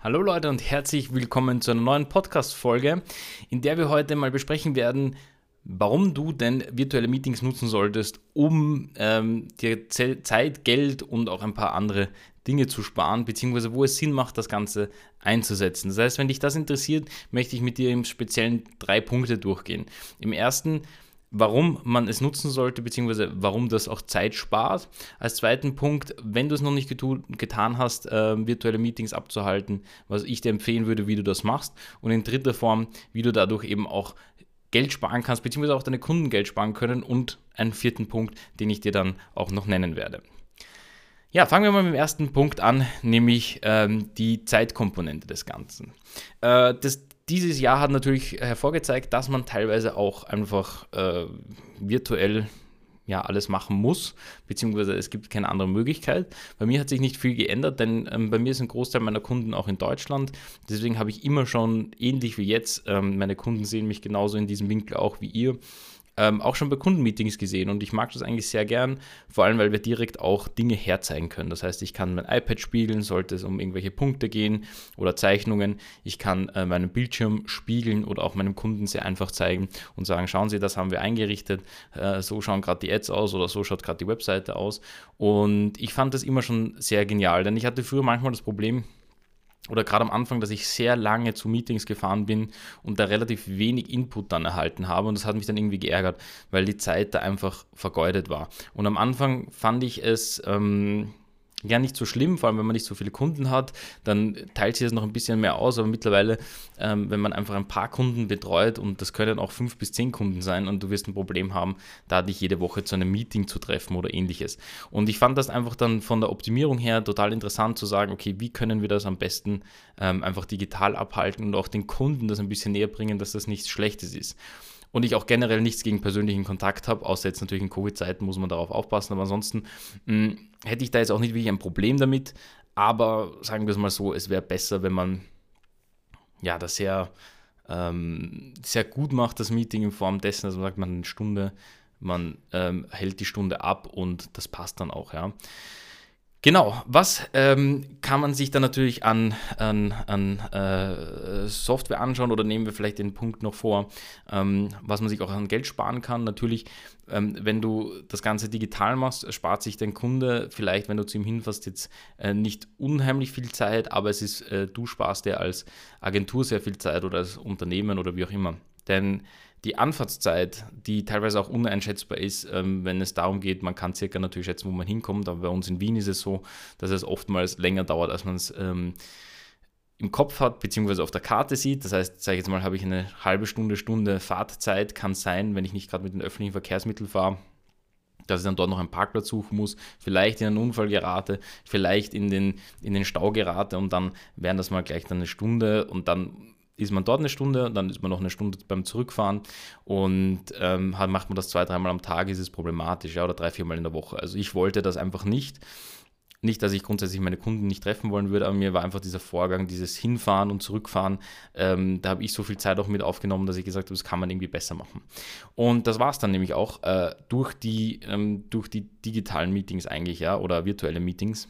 Hallo Leute und herzlich willkommen zu einer neuen Podcast-Folge, in der wir heute mal besprechen werden, warum du denn virtuelle Meetings nutzen solltest, um ähm, dir Zeit, Geld und auch ein paar andere Dinge zu sparen, beziehungsweise wo es Sinn macht, das Ganze einzusetzen. Das heißt, wenn dich das interessiert, möchte ich mit dir im Speziellen drei Punkte durchgehen. Im ersten warum man es nutzen sollte, beziehungsweise warum das auch Zeit spart. Als zweiten Punkt, wenn du es noch nicht getan hast, äh, virtuelle Meetings abzuhalten, was ich dir empfehlen würde, wie du das machst. Und in dritter Form, wie du dadurch eben auch Geld sparen kannst, beziehungsweise auch deine Kunden Geld sparen können. Und einen vierten Punkt, den ich dir dann auch noch nennen werde. Ja, fangen wir mal mit dem ersten Punkt an, nämlich ähm, die Zeitkomponente des Ganzen. Äh, das dieses Jahr hat natürlich hervorgezeigt, dass man teilweise auch einfach äh, virtuell ja, alles machen muss, beziehungsweise es gibt keine andere Möglichkeit. Bei mir hat sich nicht viel geändert, denn ähm, bei mir ist ein Großteil meiner Kunden auch in Deutschland. Deswegen habe ich immer schon, ähnlich wie jetzt, ähm, meine Kunden sehen mich genauso in diesem Winkel auch wie ihr ähm, auch schon bei Kundenmeetings gesehen und ich mag das eigentlich sehr gern, vor allem weil wir direkt auch Dinge herzeigen können. Das heißt, ich kann mein iPad spiegeln, sollte es um irgendwelche Punkte gehen oder Zeichnungen. Ich kann äh, meinen Bildschirm spiegeln oder auch meinem Kunden sehr einfach zeigen und sagen, schauen Sie, das haben wir eingerichtet, äh, so schauen gerade die Ads aus oder so schaut gerade die Webseite aus. Und ich fand das immer schon sehr genial, denn ich hatte früher manchmal das Problem, oder gerade am Anfang, dass ich sehr lange zu Meetings gefahren bin und da relativ wenig Input dann erhalten habe und das hat mich dann irgendwie geärgert, weil die Zeit da einfach vergeudet war. Und am Anfang fand ich es ähm, ja nicht so schlimm, vor allem wenn man nicht so viele Kunden hat, dann teilt sich das noch ein bisschen mehr aus, aber mittlerweile, ähm, wenn man einfach ein paar Kunden betreut und das können auch fünf bis zehn Kunden sein und du wirst ein Problem haben, da dich jede Woche zu einem Meeting zu treffen oder ähnliches. Und ich fand das einfach dann von der Optimierung her total interessant zu sagen, okay, wie können wir das am besten ähm, einfach digital abhalten und auch den Kunden das ein bisschen näher bringen, dass das nichts Schlechtes ist und ich auch generell nichts gegen persönlichen Kontakt habe, außer jetzt natürlich in Covid-Zeiten muss man darauf aufpassen, aber ansonsten mh, hm, hätte ich da jetzt auch nicht wirklich ein Problem damit, aber sagen wir es mal so, es wäre besser, wenn man ja das sehr, ähm, sehr gut macht, das Meeting in Form dessen, dass man sagt, man eine Stunde, man ähm, hält die Stunde ab und das passt dann auch, ja. Genau, was ähm, kann man sich dann natürlich an, an, an äh, Software anschauen oder nehmen wir vielleicht den Punkt noch vor, ähm, was man sich auch an Geld sparen kann. Natürlich, ähm, wenn du das Ganze digital machst, spart sich dein Kunde vielleicht, wenn du zu ihm hinfährst, jetzt äh, nicht unheimlich viel Zeit, aber es ist, äh, du sparst dir als Agentur sehr viel Zeit oder als Unternehmen oder wie auch immer. Denn die Anfahrtszeit, die teilweise auch uneinschätzbar ist, ähm, wenn es darum geht, man kann circa natürlich schätzen, wo man hinkommt, aber bei uns in Wien ist es so, dass es oftmals länger dauert, als man es ähm, im Kopf hat, beziehungsweise auf der Karte sieht. Das heißt, sage ich jetzt mal, habe ich eine halbe Stunde, Stunde Fahrtzeit, kann sein, wenn ich nicht gerade mit den öffentlichen Verkehrsmitteln fahre, dass ich dann dort noch einen Parkplatz suchen muss, vielleicht in einen Unfall gerate, vielleicht in den, in den Stau gerate und dann wären das mal gleich dann eine Stunde und dann ist man dort eine Stunde, dann ist man noch eine Stunde beim Zurückfahren und ähm, macht man das zwei, dreimal am Tag, ist es problematisch, ja, oder drei, viermal in der Woche. Also ich wollte das einfach nicht. Nicht, dass ich grundsätzlich meine Kunden nicht treffen wollen würde, aber mir war einfach dieser Vorgang, dieses Hinfahren und Zurückfahren, ähm, da habe ich so viel Zeit auch mit aufgenommen, dass ich gesagt habe, das kann man irgendwie besser machen. Und das war es dann nämlich auch äh, durch, die, ähm, durch die digitalen Meetings eigentlich, ja, oder virtuelle Meetings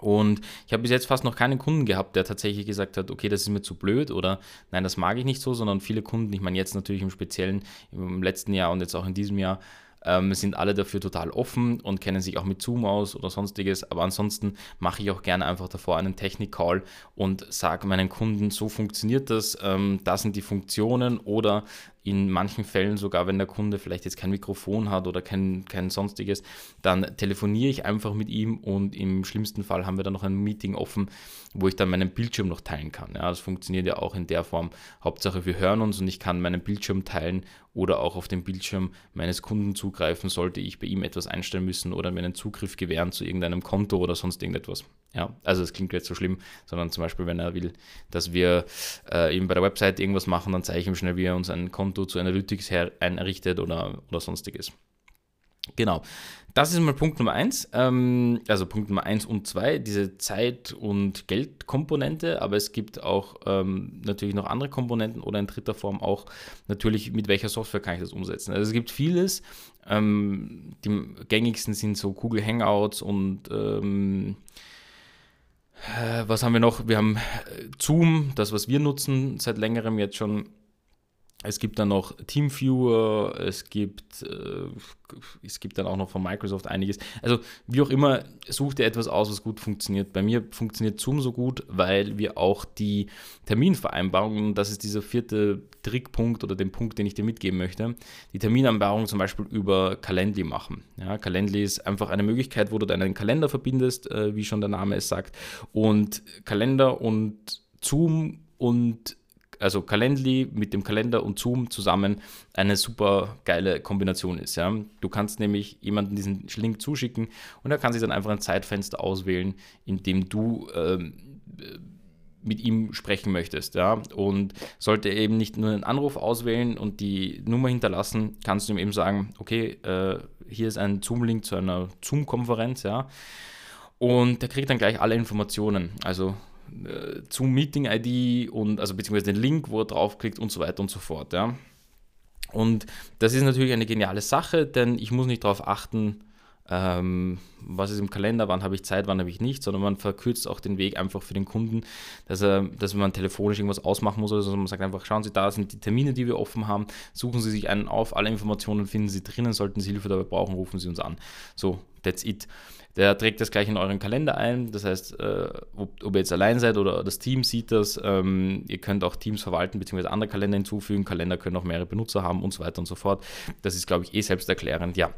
und ich habe bis jetzt fast noch keinen Kunden gehabt, der tatsächlich gesagt hat, okay, das ist mir zu blöd oder nein, das mag ich nicht so, sondern viele Kunden, ich meine jetzt natürlich im Speziellen im letzten Jahr und jetzt auch in diesem Jahr, ähm, sind alle dafür total offen und kennen sich auch mit Zoom aus oder sonstiges. Aber ansonsten mache ich auch gerne einfach davor einen Technik-Call und sage meinen Kunden, so funktioniert das, ähm, das sind die Funktionen oder in manchen Fällen sogar, wenn der Kunde vielleicht jetzt kein Mikrofon hat oder kein, kein sonstiges, dann telefoniere ich einfach mit ihm und im schlimmsten Fall haben wir dann noch ein Meeting offen, wo ich dann meinen Bildschirm noch teilen kann. Ja, das funktioniert ja auch in der Form. Hauptsache, wir hören uns und ich kann meinen Bildschirm teilen oder auch auf den Bildschirm meines Kunden zugreifen, sollte ich bei ihm etwas einstellen müssen oder mir einen Zugriff gewähren zu irgendeinem Konto oder sonst irgendetwas. Ja, also es klingt jetzt so schlimm, sondern zum Beispiel, wenn er will, dass wir äh, eben bei der Website irgendwas machen, dann zeige ich ihm schnell, wie er uns ein Konto zu Analytics einrichtet oder, oder sonstiges. Genau. Das ist mal Punkt Nummer eins. Ähm, also Punkt Nummer eins und zwei, diese Zeit- und Geldkomponente, aber es gibt auch ähm, natürlich noch andere Komponenten oder in dritter Form auch natürlich, mit welcher Software kann ich das umsetzen. Also es gibt vieles. Ähm, die gängigsten sind so Google Hangouts und ähm, Äh, was haben wir noch? Wir haben äh, Zoom, das, was wir nutzen seit längerem jetzt schon es gibt dann noch Teamviewer, es gibt, äh, es gibt dann auch noch von Microsoft einiges. Also wie auch immer, such dir etwas aus, was gut funktioniert. Bei mir funktioniert Zoom so gut, weil wir auch die Terminvereinbarungen, das ist dieser vierte Trickpunkt oder den Punkt, den ich dir mitgeben möchte, die Terminvereinbarung zum Beispiel über Calendly machen. Ja, Calendly ist einfach eine Möglichkeit, wo du deinen Kalender verbindest, äh, wie schon der Name es sagt. Und Kalender und Zoom und also Calendly mit dem Kalender und Zoom zusammen eine super geile Kombination ist. Ja. Du kannst nämlich jemanden diesen Link zuschicken und er kann sich dann einfach ein Zeitfenster auswählen, in dem du ähm, mit ihm sprechen möchtest. Ja. Und sollte er eben nicht nur einen Anruf auswählen und die Nummer hinterlassen, kannst du ihm eben sagen, okay, äh, hier ist ein Zoom-Link zu einer Zoom-Konferenz, ja. Und der kriegt dann gleich alle Informationen. Also äh, zum Meeting-ID und also beziehungsweise den Link, wo er draufklickt und so weiter und so fort. Ja. Und das ist natürlich eine geniale Sache, denn ich muss nicht darauf achten, ähm, was ist im Kalender, wann habe ich Zeit, wann habe ich nicht, sondern man verkürzt auch den Weg einfach für den Kunden, dass, er, dass man telefonisch irgendwas ausmachen muss oder so. Man sagt einfach, schauen Sie, da sind die Termine, die wir offen haben, suchen Sie sich einen auf, alle Informationen finden Sie drinnen, sollten Sie Hilfe dabei brauchen, rufen Sie uns an. So, that's it. Der trägt das gleich in euren Kalender ein. Das heißt, äh, ob, ob, ihr jetzt allein seid oder das Team sieht das. Ähm, ihr könnt auch Teams verwalten bzw. andere Kalender hinzufügen. Kalender können auch mehrere Benutzer haben und so weiter und so fort. Das ist, glaube ich, eh selbsterklärend, ja.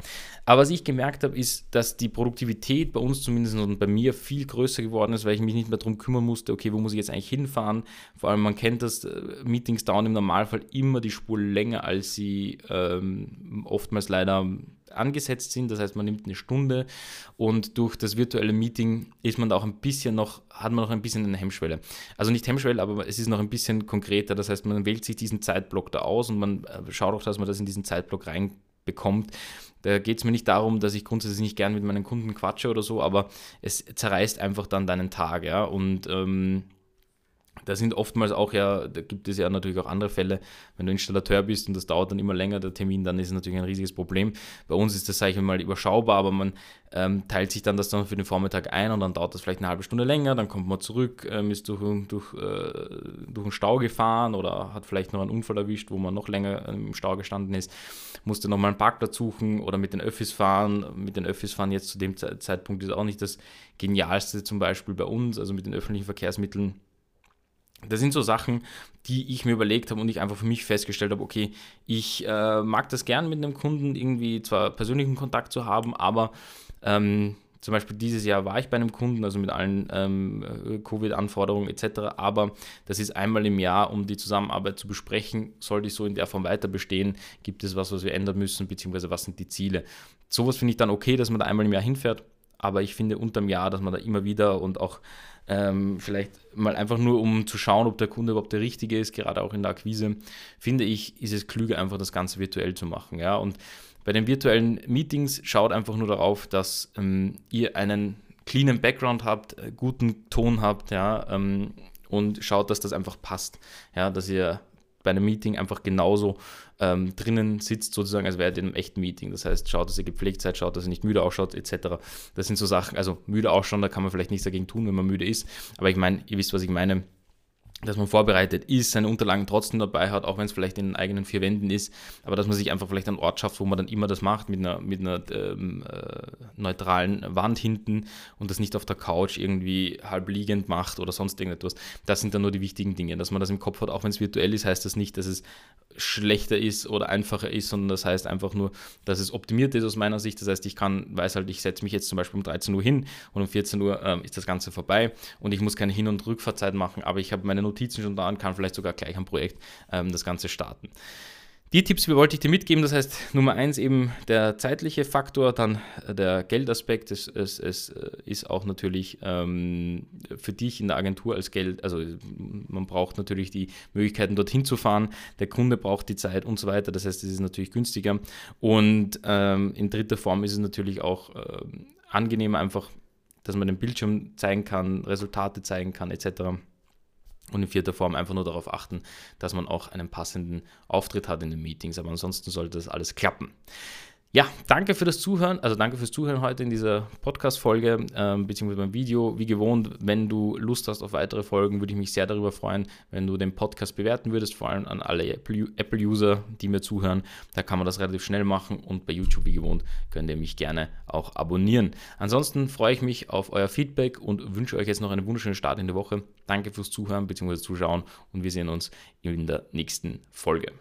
Aber was ich gemerkt habe, ist, dass die Produktivität bei uns zumindest und bei mir viel größer geworden ist, weil ich mich nicht mehr darum kümmern musste, okay, wo muss ich jetzt eigentlich hinfahren? Vor allem, man kennt das, äh, Meetings dauern im Normalfall immer die Spur länger, als sie ähm, oftmals leider angesetzt sind. Das heißt, man nimmt eine Stunde und durch das virtuelle Meeting ist man auch ein bisschen noch, hat man noch ein bisschen eine Hemmschwelle. Also nicht Hemmschwelle, aber es ist noch ein bisschen konkreter. Das heißt, man wählt sich diesen Zeitblock da aus und man äh, schaut auch, dass man das in diesen Zeitblock reinbekommt. Da geht es mir nicht darum, dass ich grundsätzlich nicht gern mit meinen Kunden quatsche oder so, aber es zerreißt einfach dann deinen Tag, ja. Und ähm, da sind oftmals auch ja, da gibt es ja natürlich auch andere Fälle, wenn du Installateur bist und das dauert dann immer länger, der Termin, dann ist es natürlich ein riesiges Problem. Bei uns ist das, sage ich mal, überschaubar, aber man ähm, teilt sich dann das dann für den Vormittag ein und dann dauert das vielleicht eine halbe Stunde länger, dann kommt man zurück, ähm, ist durch, durch, äh, durch einen Stau gefahren oder hat vielleicht noch einen Unfall erwischt, wo man noch länger im Stau gestanden ist, musste nochmal einen Parkplatz suchen oder mit den Öffis fahren. Mit den Öffis fahren jetzt zu dem Zeitpunkt ist auch nicht das Genialste zum Beispiel bei uns, also mit den öffentlichen Verkehrsmitteln das sind so Sachen, die ich mir überlegt habe und ich einfach für mich festgestellt habe, okay, ich äh, mag das gern mit einem Kunden irgendwie zwar persönlichen Kontakt zu haben, aber ähm, zum Beispiel dieses Jahr war ich bei einem Kunden, also mit allen ähm, Covid-Anforderungen etc., aber das ist einmal im Jahr, um die Zusammenarbeit zu besprechen, sollte ich so in der Form weiter bestehen, gibt es was, was wir ändern müssen, beziehungsweise was sind die Ziele. Sowas finde ich dann okay, dass man da einmal im Jahr hinfährt, aber ich finde unterm Jahr, dass man da immer wieder und auch ähm, vielleicht mal einfach nur, um zu schauen, ob der Kunde überhaupt der richtige ist, gerade auch in der Akquise, finde ich, ist es klüger, einfach das Ganze virtuell zu machen. Ja? Und bei den virtuellen Meetings schaut einfach nur darauf, dass ähm, ihr einen cleanen Background habt, äh, guten Ton habt, ja, ähm, und schaut, dass das einfach passt. Ja, dass ihr bei einem Meeting einfach genauso ähm, drinnen sitzt, sozusagen, als wäre ihr in einem echten Meeting. Das heißt, schaut, dass ihr gepflegt seid, schaut, dass ihr nicht müde ausschaut, etc. Das sind so Sachen, also müde ausschauen, da kann man vielleicht nichts dagegen tun, wenn man müde ist. Aber ich meine, ihr wisst, was ich meine dass man vorbereitet ist, seine Unterlagen trotzdem dabei hat, auch wenn es vielleicht in den eigenen vier Wänden ist, aber dass man sich einfach vielleicht einen Ort schafft, wo man dann immer das macht, mit einer, mit einer ähm, äh, neutralen Wand hinten und das nicht auf der Couch irgendwie halb liegend macht oder sonst irgendetwas. Das sind dann nur die wichtigen Dinge, dass man das im Kopf hat, auch wenn es virtuell ist, heißt das nicht, dass es schlechter ist oder einfacher ist, sondern das heißt einfach nur, dass es optimiert ist aus meiner Sicht. Das heißt, ich kann, weiß halt, ich setze mich jetzt zum Beispiel um 13 Uhr hin und um 14 Uhr ähm, ist das Ganze vorbei und ich muss keine Hin- und Rückfahrzeit machen, aber ich habe meine Notizen schon da und kann vielleicht sogar gleich am Projekt ähm, das Ganze starten. Die Tipps wollte ich dir mitgeben. Das heißt, Nummer eins eben der zeitliche Faktor, dann der Geldaspekt. Es, es, es äh, ist auch natürlich ähm, für dich in der Agentur als Geld, also man braucht natürlich die Möglichkeiten, dorthin zu fahren. Der Kunde braucht die Zeit und so weiter. Das heißt, es ist natürlich günstiger. Und ähm, in dritter Form ist es natürlich auch äh, angenehmer, einfach, dass man den Bildschirm zeigen kann, Resultate zeigen kann, etc. Und in vierter Form einfach nur darauf achten, dass man auch einen passenden Auftritt hat in den Meetings. Aber ansonsten sollte das alles klappen. Ja, danke für das Zuhören, also danke fürs Zuhören heute in dieser Podcast-Folge, ähm, beziehungsweise beim Video. Wie gewohnt, wenn du Lust hast auf weitere Folgen, würde ich mich sehr darüber freuen, wenn du den Podcast bewerten würdest, vor allem an alle Apple-User, die mir zuhören. Da kann man das relativ schnell machen und bei YouTube, wie gewohnt, könnt ihr mich gerne auch abonnieren. Ansonsten freue ich mich auf euer Feedback und wünsche euch jetzt noch einen wunderschönen Start in der Woche. Danke fürs Zuhören bzw. Zuschauen und wir sehen uns in der nächsten Folge.